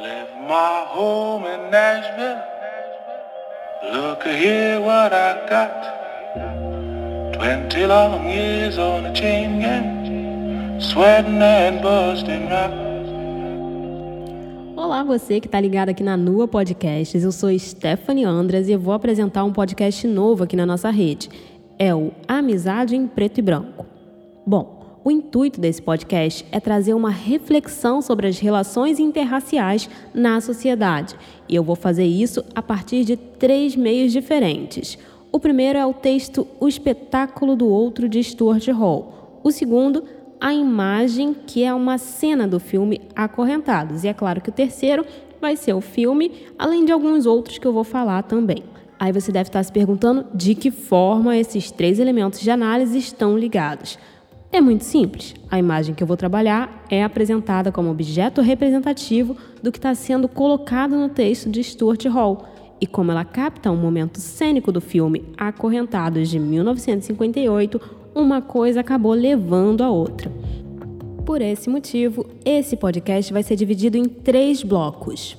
left my home in Nashville. Look here what I got. Twenty long years on a chain gang, sweating and busting. Olá, você que está ligado aqui na Nua Podcasts. Eu sou Stephanie Andras e eu vou apresentar um podcast novo aqui na nossa rede. É o Amizade em Preto e Branco. Bom, o intuito desse podcast é trazer uma reflexão sobre as relações interraciais na sociedade. E eu vou fazer isso a partir de três meios diferentes. O primeiro é o texto O Espetáculo do Outro de Stuart Hall. O segundo, a imagem, que é uma cena do filme Acorrentados. E é claro que o terceiro vai ser o filme, além de alguns outros que eu vou falar também. Aí você deve estar se perguntando de que forma esses três elementos de análise estão ligados. É muito simples. A imagem que eu vou trabalhar é apresentada como objeto representativo do que está sendo colocado no texto de Stuart Hall. E como ela capta um momento cênico do filme Acorrentados de 1958, uma coisa acabou levando a outra. Por esse motivo, esse podcast vai ser dividido em três blocos.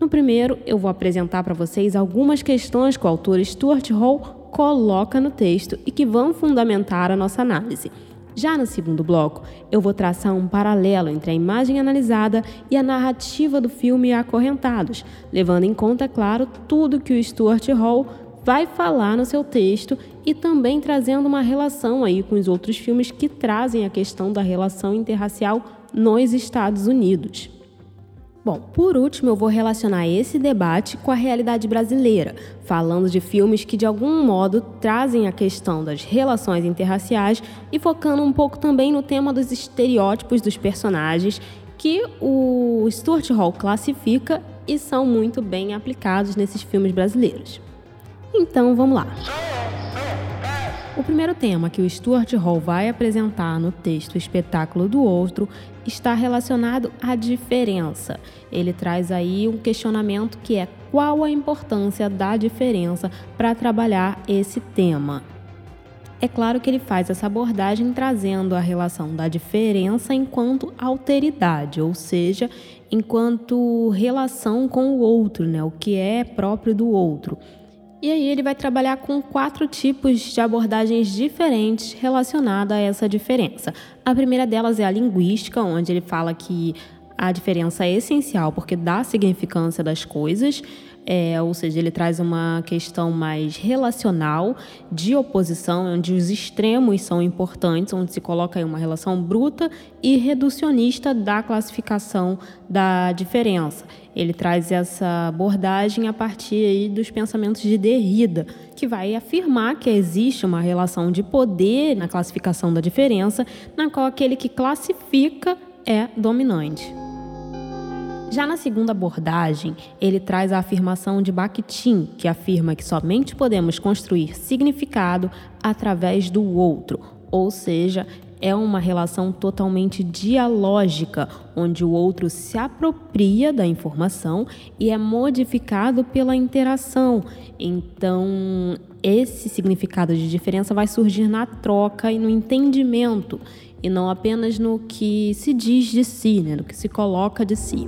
No primeiro, eu vou apresentar para vocês algumas questões que o autor Stuart Hall coloca no texto e que vão fundamentar a nossa análise. Já no segundo bloco, eu vou traçar um paralelo entre a imagem analisada e a narrativa do filme Acorrentados, levando em conta, claro, tudo que o Stuart Hall vai falar no seu texto e também trazendo uma relação aí com os outros filmes que trazem a questão da relação interracial nos Estados Unidos. Bom, por último, eu vou relacionar esse debate com a realidade brasileira, falando de filmes que de algum modo trazem a questão das relações interraciais e focando um pouco também no tema dos estereótipos dos personagens que o Stuart Hall classifica e são muito bem aplicados nesses filmes brasileiros. Então, vamos lá. O primeiro tema que o Stuart Hall vai apresentar no texto Espetáculo do Outro está relacionado à diferença. Ele traz aí um questionamento que é qual a importância da diferença para trabalhar esse tema. É claro que ele faz essa abordagem trazendo a relação da diferença enquanto alteridade, ou seja, enquanto relação com o outro, né? o que é próprio do outro. E aí ele vai trabalhar com quatro tipos de abordagens diferentes relacionadas a essa diferença. A primeira delas é a linguística, onde ele fala que a diferença é essencial porque dá significância das coisas é, ou seja, ele traz uma questão mais relacional, de oposição, onde os extremos são importantes, onde se coloca uma relação bruta e reducionista da classificação da diferença. Ele traz essa abordagem a partir aí dos pensamentos de Derrida, que vai afirmar que existe uma relação de poder na classificação da diferença, na qual aquele que classifica é dominante. Já na segunda abordagem, ele traz a afirmação de Bakhtin, que afirma que somente podemos construir significado através do outro, ou seja, é uma relação totalmente dialógica, onde o outro se apropria da informação e é modificado pela interação. Então, esse significado de diferença vai surgir na troca e no entendimento, e não apenas no que se diz de si, né, no que se coloca de si.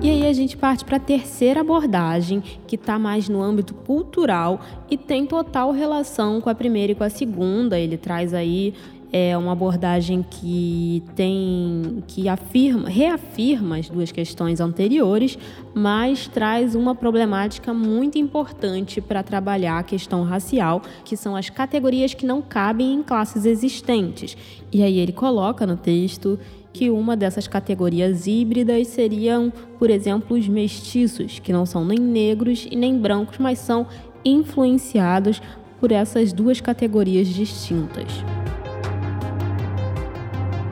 E aí a gente parte para a terceira abordagem, que está mais no âmbito cultural e tem total relação com a primeira e com a segunda. Ele traz aí é uma abordagem que tem que afirma, reafirma as duas questões anteriores, mas traz uma problemática muito importante para trabalhar a questão racial, que são as categorias que não cabem em classes existentes. E aí ele coloca no texto que uma dessas categorias híbridas seriam, por exemplo, os mestiços, que não são nem negros e nem brancos, mas são influenciados por essas duas categorias distintas.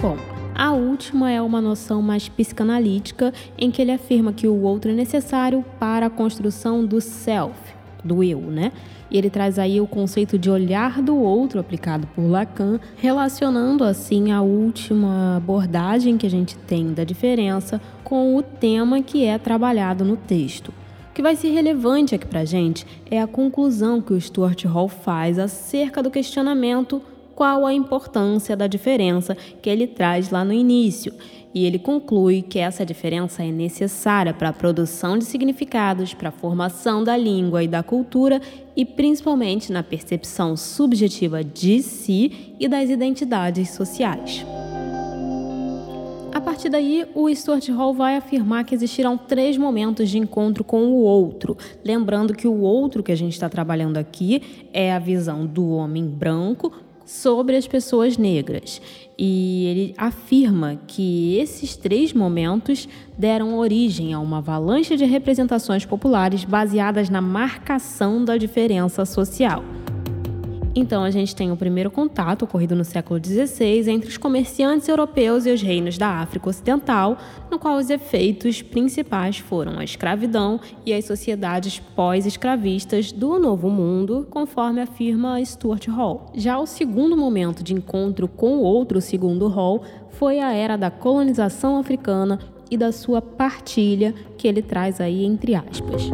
Bom, a última é uma noção mais psicanalítica, em que ele afirma que o outro é necessário para a construção do self, do eu, né? E ele traz aí o conceito de olhar do outro aplicado por Lacan, relacionando assim a última abordagem que a gente tem da diferença com o tema que é trabalhado no texto. O que vai ser relevante aqui para gente é a conclusão que o Stuart Hall faz acerca do questionamento qual a importância da diferença que ele traz lá no início. e ele conclui que essa diferença é necessária para a produção de significados, para a formação da língua e da cultura e principalmente na percepção subjetiva de si e das identidades sociais. A partir daí, o Stuart Hall vai afirmar que existirão três momentos de encontro com o outro. Lembrando que o outro que a gente está trabalhando aqui é a visão do homem branco sobre as pessoas negras. E ele afirma que esses três momentos deram origem a uma avalanche de representações populares baseadas na marcação da diferença social. Então, a gente tem o primeiro contato, ocorrido no século XVI, entre os comerciantes europeus e os reinos da África Ocidental, no qual os efeitos principais foram a escravidão e as sociedades pós-escravistas do Novo Mundo, conforme afirma Stuart Hall. Já o segundo momento de encontro com o outro segundo Hall foi a era da colonização africana e da sua partilha, que ele traz aí entre aspas.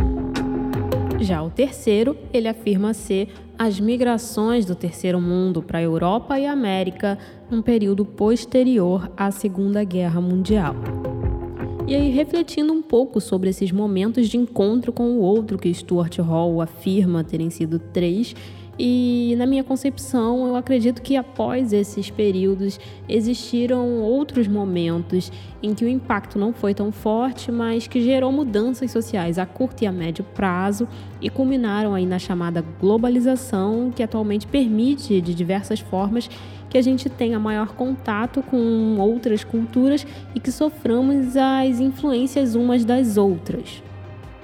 Já o terceiro, ele afirma ser as migrações do terceiro mundo para a Europa e América num período posterior à Segunda Guerra Mundial. E aí, refletindo um pouco sobre esses momentos de encontro com o outro que Stuart Hall afirma terem sido três, e na minha concepção, eu acredito que após esses períodos existiram outros momentos em que o impacto não foi tão forte, mas que gerou mudanças sociais a curto e a médio prazo e culminaram aí na chamada globalização, que atualmente permite de diversas formas que a gente tenha maior contato com outras culturas e que soframos as influências umas das outras.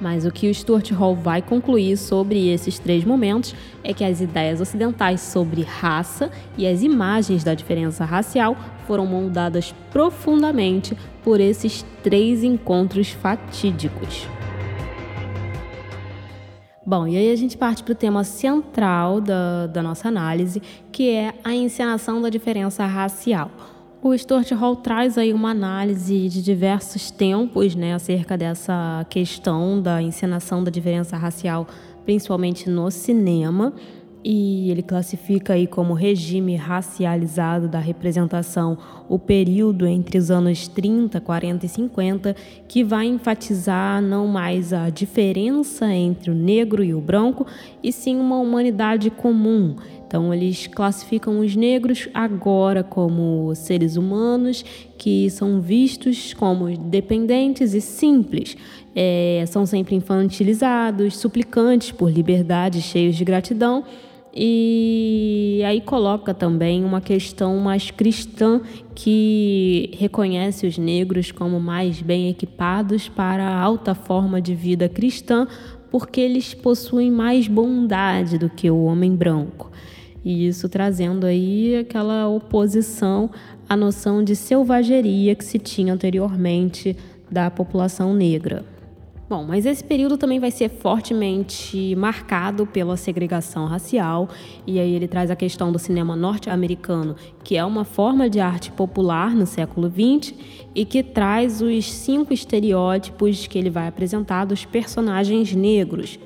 Mas o que o Stuart Hall vai concluir sobre esses três momentos é que as ideias ocidentais sobre raça e as imagens da diferença racial foram moldadas profundamente por esses três encontros fatídicos. Bom, e aí a gente parte para o tema central da, da nossa análise, que é a encenação da diferença racial. O Stuart Hall traz aí uma análise de diversos tempos, né, acerca dessa questão da encenação da diferença racial, principalmente no cinema, e ele classifica aí como regime racializado da representação o período entre os anos 30, 40 e 50, que vai enfatizar não mais a diferença entre o negro e o branco, e sim uma humanidade comum então, eles classificam os negros agora como seres humanos que são vistos como dependentes e simples. É, são sempre infantilizados, suplicantes por liberdade, cheios de gratidão. E aí coloca também uma questão mais cristã que reconhece os negros como mais bem equipados para a alta forma de vida cristã, porque eles possuem mais bondade do que o homem branco. E isso trazendo aí aquela oposição à noção de selvageria que se tinha anteriormente da população negra. Bom, mas esse período também vai ser fortemente marcado pela segregação racial, e aí ele traz a questão do cinema norte-americano, que é uma forma de arte popular no século XX e que traz os cinco estereótipos que ele vai apresentar dos personagens negros,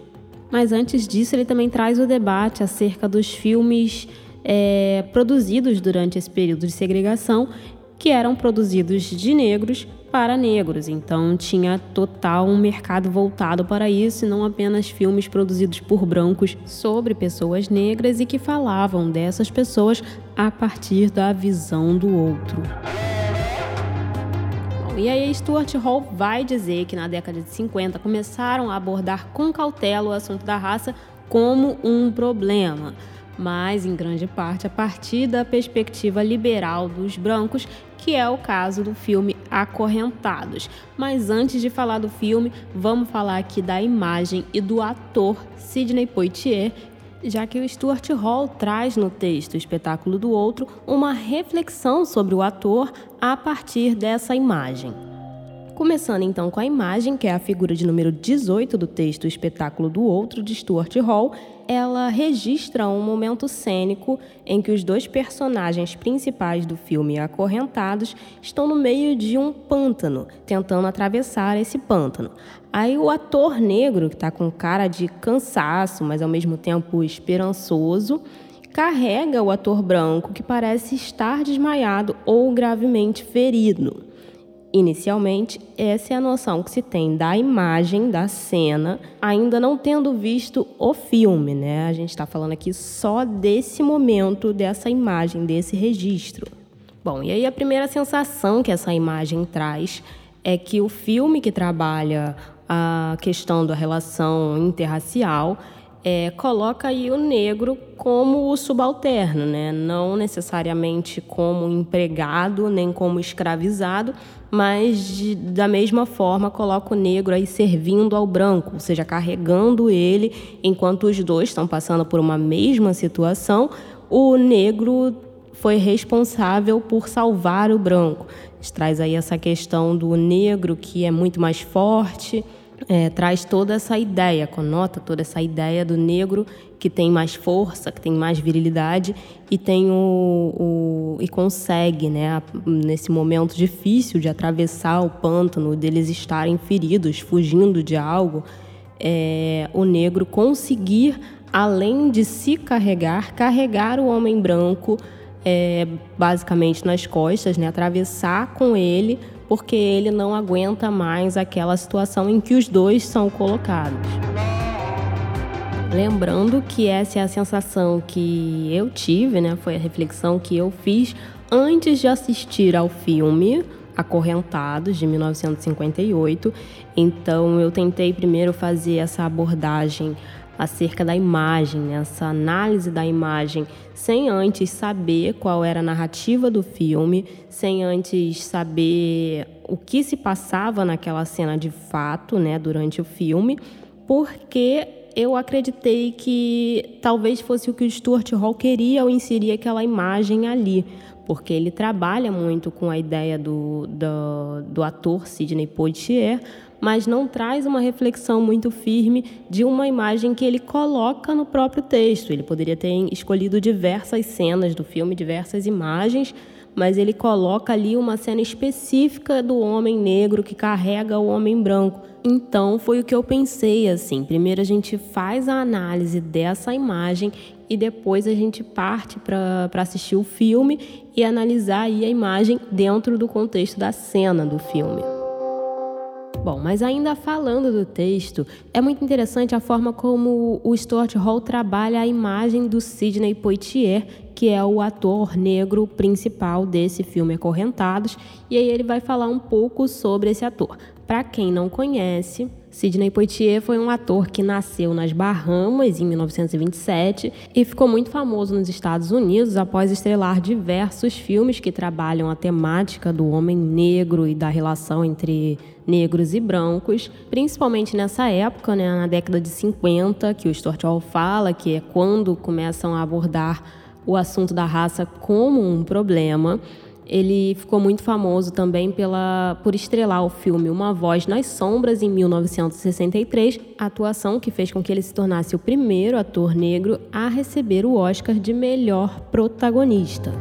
mas antes disso, ele também traz o debate acerca dos filmes é, produzidos durante esse período de segregação, que eram produzidos de negros para negros. Então tinha total um mercado voltado para isso, e não apenas filmes produzidos por brancos sobre pessoas negras e que falavam dessas pessoas a partir da visão do outro. E aí Stuart Hall vai dizer que na década de 50 começaram a abordar com cautela o assunto da raça como um problema, mas em grande parte a partir da perspectiva liberal dos brancos, que é o caso do filme Acorrentados. Mas antes de falar do filme, vamos falar aqui da imagem e do ator Sidney Poitier, já que o Stuart Hall traz no texto Espetáculo do Outro uma reflexão sobre o ator a partir dessa imagem. Começando então com a imagem, que é a figura de número 18 do texto Espetáculo do Outro, de Stuart Hall, ela registra um momento cênico em que os dois personagens principais do filme acorrentados estão no meio de um pântano, tentando atravessar esse pântano. Aí o ator negro, que está com cara de cansaço, mas ao mesmo tempo esperançoso, carrega o ator branco, que parece estar desmaiado ou gravemente ferido. Inicialmente, essa é a noção que se tem da imagem da cena, ainda não tendo visto o filme, né? A gente está falando aqui só desse momento, dessa imagem, desse registro. Bom, e aí a primeira sensação que essa imagem traz é que o filme que trabalha a questão da relação interracial é, coloca aí o negro como o subalterno, né? não necessariamente como empregado nem como escravizado, mas de, da mesma forma coloca o negro aí servindo ao branco, ou seja, carregando ele enquanto os dois estão passando por uma mesma situação. O negro foi responsável por salvar o branco. Traz aí essa questão do negro que é muito mais forte é, traz toda essa ideia, conota toda essa ideia do negro que tem mais força, que tem mais virilidade e tem o, o e consegue, né, nesse momento difícil de atravessar o pântano, deles estarem feridos, fugindo de algo, é, o negro conseguir, além de se carregar, carregar o homem branco é, basicamente nas costas, né, atravessar com ele porque ele não aguenta mais aquela situação em que os dois são colocados. Lembrando que essa é a sensação que eu tive, né? Foi a reflexão que eu fiz antes de assistir ao filme Acorrentados de 1958. Então eu tentei primeiro fazer essa abordagem acerca da imagem, essa análise da imagem, sem antes saber qual era a narrativa do filme, sem antes saber o que se passava naquela cena de fato, né, durante o filme, porque eu acreditei que talvez fosse o que o Stuart Hall queria ao inserir aquela imagem ali, porque ele trabalha muito com a ideia do, do, do ator Sidney Poitier, mas não traz uma reflexão muito firme de uma imagem que ele coloca no próprio texto. Ele poderia ter escolhido diversas cenas do filme, diversas imagens, mas ele coloca ali uma cena específica do homem negro que carrega o homem branco. Então foi o que eu pensei assim. Primeiro a gente faz a análise dessa imagem e depois a gente parte para assistir o filme e analisar aí a imagem dentro do contexto da cena do filme. Bom, mas ainda falando do texto, é muito interessante a forma como o Stuart Hall trabalha a imagem do Sidney Poitier, que é o ator negro principal desse filme Acorrentados, e aí ele vai falar um pouco sobre esse ator. Para quem não conhece, Sidney Poitier foi um ator que nasceu nas Bahamas em 1927 e ficou muito famoso nos Estados Unidos após estrelar diversos filmes que trabalham a temática do homem negro e da relação entre negros e brancos, principalmente nessa época, né, na década de 50, que o Stuart Hall fala que é quando começam a abordar o assunto da raça como um problema. Ele ficou muito famoso também pela, por estrelar o filme Uma Voz nas Sombras, em 1963, atuação que fez com que ele se tornasse o primeiro ator negro a receber o Oscar de melhor protagonista.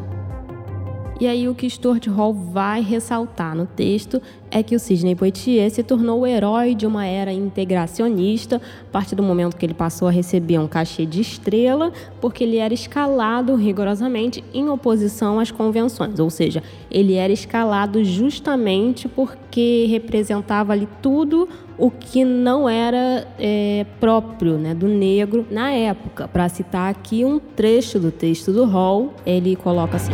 E aí o que Stuart Hall vai ressaltar no texto é que o Sidney Poitier se tornou o herói de uma era integracionista a partir do momento que ele passou a receber um cachê de estrela, porque ele era escalado rigorosamente em oposição às convenções, ou seja, ele era escalado justamente porque representava ali tudo o que não era é, próprio né, do negro na época. Para citar aqui um trecho do texto do Hall, ele coloca assim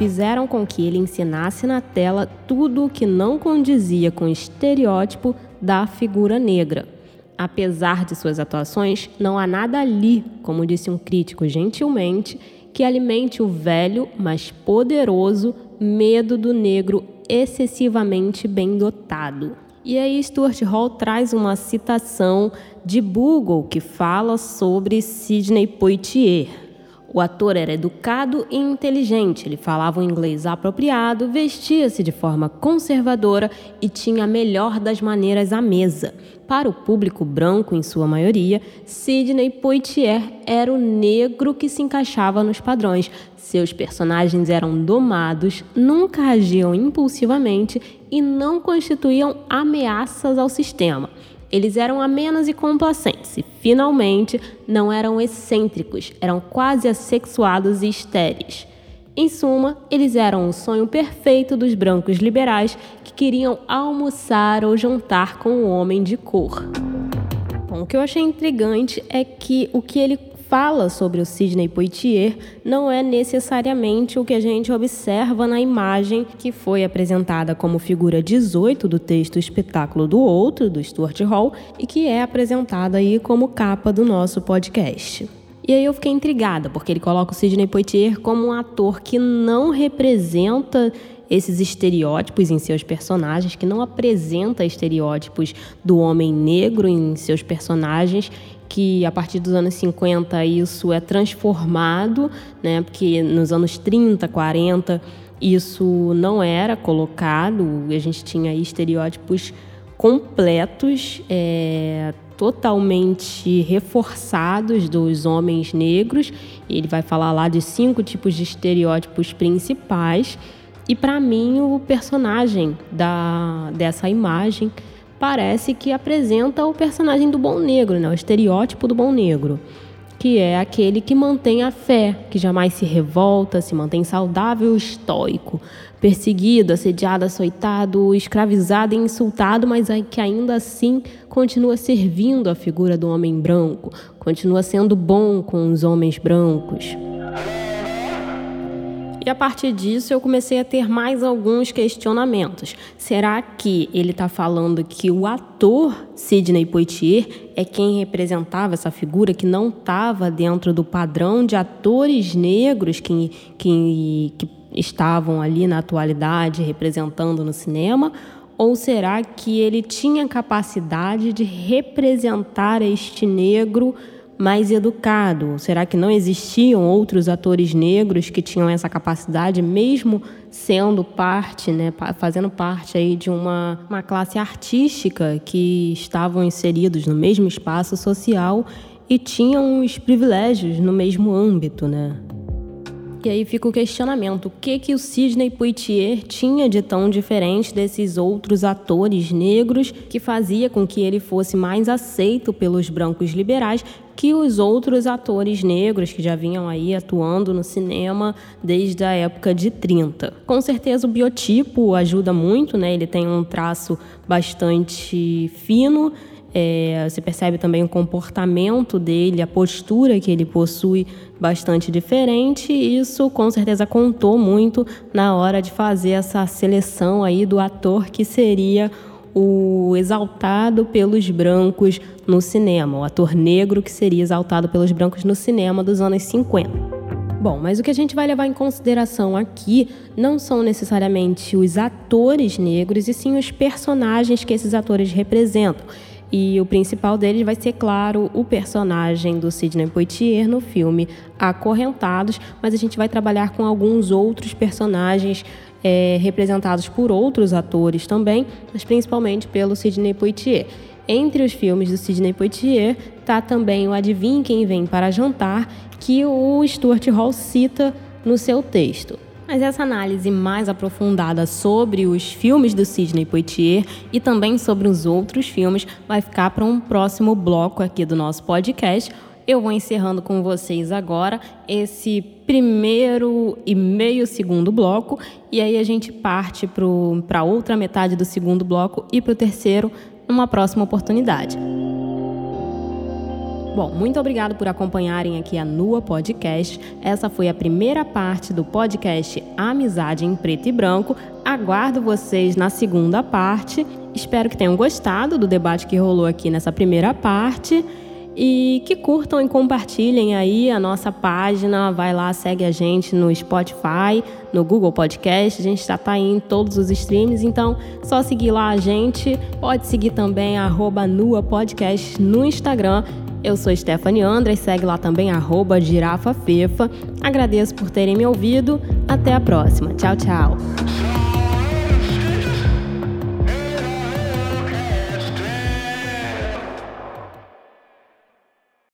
fizeram com que ele ensinasse na tela tudo o que não condizia com o estereótipo da figura negra. Apesar de suas atuações, não há nada ali, como disse um crítico gentilmente, que alimente o velho, mas poderoso medo do negro excessivamente bem dotado. E aí Stuart Hall traz uma citação de Bugle que fala sobre Sidney Poitier. O ator era educado e inteligente, ele falava um inglês apropriado, vestia-se de forma conservadora e tinha a melhor das maneiras à mesa. Para o público branco, em sua maioria, Sidney Poitier era o negro que se encaixava nos padrões. Seus personagens eram domados, nunca agiam impulsivamente e não constituíam ameaças ao sistema. Eles eram amenos e complacentes e, finalmente, não eram excêntricos, eram quase assexuados e estéreis. Em suma, eles eram o sonho perfeito dos brancos liberais que queriam almoçar ou jantar com um homem de cor. Bom, o que eu achei intrigante é que o que ele fala sobre o Sidney Poitier não é necessariamente o que a gente observa na imagem que foi apresentada como figura 18 do texto Espetáculo do Outro, do Stuart Hall, e que é apresentada aí como capa do nosso podcast. E aí eu fiquei intrigada, porque ele coloca o Sidney Poitier como um ator que não representa esses estereótipos em seus personagens, que não apresenta estereótipos do homem negro em seus personagens que a partir dos anos 50 isso é transformado, né? Porque nos anos 30, 40 isso não era colocado, a gente tinha estereótipos completos, é, totalmente reforçados dos homens negros. Ele vai falar lá de cinco tipos de estereótipos principais. E para mim o personagem da, dessa imagem parece que apresenta o personagem do bom negro, né? o estereótipo do bom negro, que é aquele que mantém a fé, que jamais se revolta, se mantém saudável estoico, perseguido, assediado, açoitado, escravizado e insultado, mas que ainda assim continua servindo a figura do homem branco, continua sendo bom com os homens brancos. E a partir disso eu comecei a ter mais alguns questionamentos. Será que ele está falando que o ator Sidney Poitier é quem representava essa figura que não estava dentro do padrão de atores negros que, que, que estavam ali na atualidade representando no cinema? Ou será que ele tinha capacidade de representar este negro? Mais educado? Será que não existiam outros atores negros que tinham essa capacidade, mesmo sendo parte, né, fazendo parte aí de uma, uma classe artística que estavam inseridos no mesmo espaço social e tinham os privilégios no mesmo âmbito, né? E aí fica o questionamento: o que que o Sidney Poitier tinha de tão diferente desses outros atores negros que fazia com que ele fosse mais aceito pelos brancos liberais que os outros atores negros que já vinham aí atuando no cinema desde a época de 30. Com certeza o biotipo ajuda muito, né? Ele tem um traço bastante fino, é, você percebe também o comportamento dele, a postura que ele possui bastante diferente. Isso com certeza contou muito na hora de fazer essa seleção aí do ator que seria o exaltado pelos brancos no cinema, o ator negro que seria exaltado pelos brancos no cinema dos anos 50. Bom, mas o que a gente vai levar em consideração aqui não são necessariamente os atores negros, e sim os personagens que esses atores representam. E o principal deles vai ser, claro, o personagem do Sidney Poitier no filme Acorrentados, mas a gente vai trabalhar com alguns outros personagens é, representados por outros atores também, mas principalmente pelo Sidney Poitier. Entre os filmes do Sidney Poitier está também o Adivinhe Quem Vem para Jantar, que o Stuart Hall cita no seu texto. Mas essa análise mais aprofundada sobre os filmes do Sidney Poitier e também sobre os outros filmes vai ficar para um próximo bloco aqui do nosso podcast. Eu vou encerrando com vocês agora esse primeiro e meio segundo bloco e aí a gente parte para outra metade do segundo bloco e para o terceiro numa próxima oportunidade. Bom, muito obrigado por acompanharem aqui a Nua Podcast. Essa foi a primeira parte do podcast Amizade em Preto e Branco. Aguardo vocês na segunda parte. Espero que tenham gostado do debate que rolou aqui nessa primeira parte e que curtam e compartilhem aí a nossa página. Vai lá, segue a gente no Spotify, no Google Podcast. A gente já está em todos os streams, então só seguir lá a gente. Pode seguir também arroba Nua Podcast no Instagram eu sou Stephanie Andres, segue lá também arroba girafafefa. Agradeço por terem me ouvido. Até a próxima. Tchau, tchau.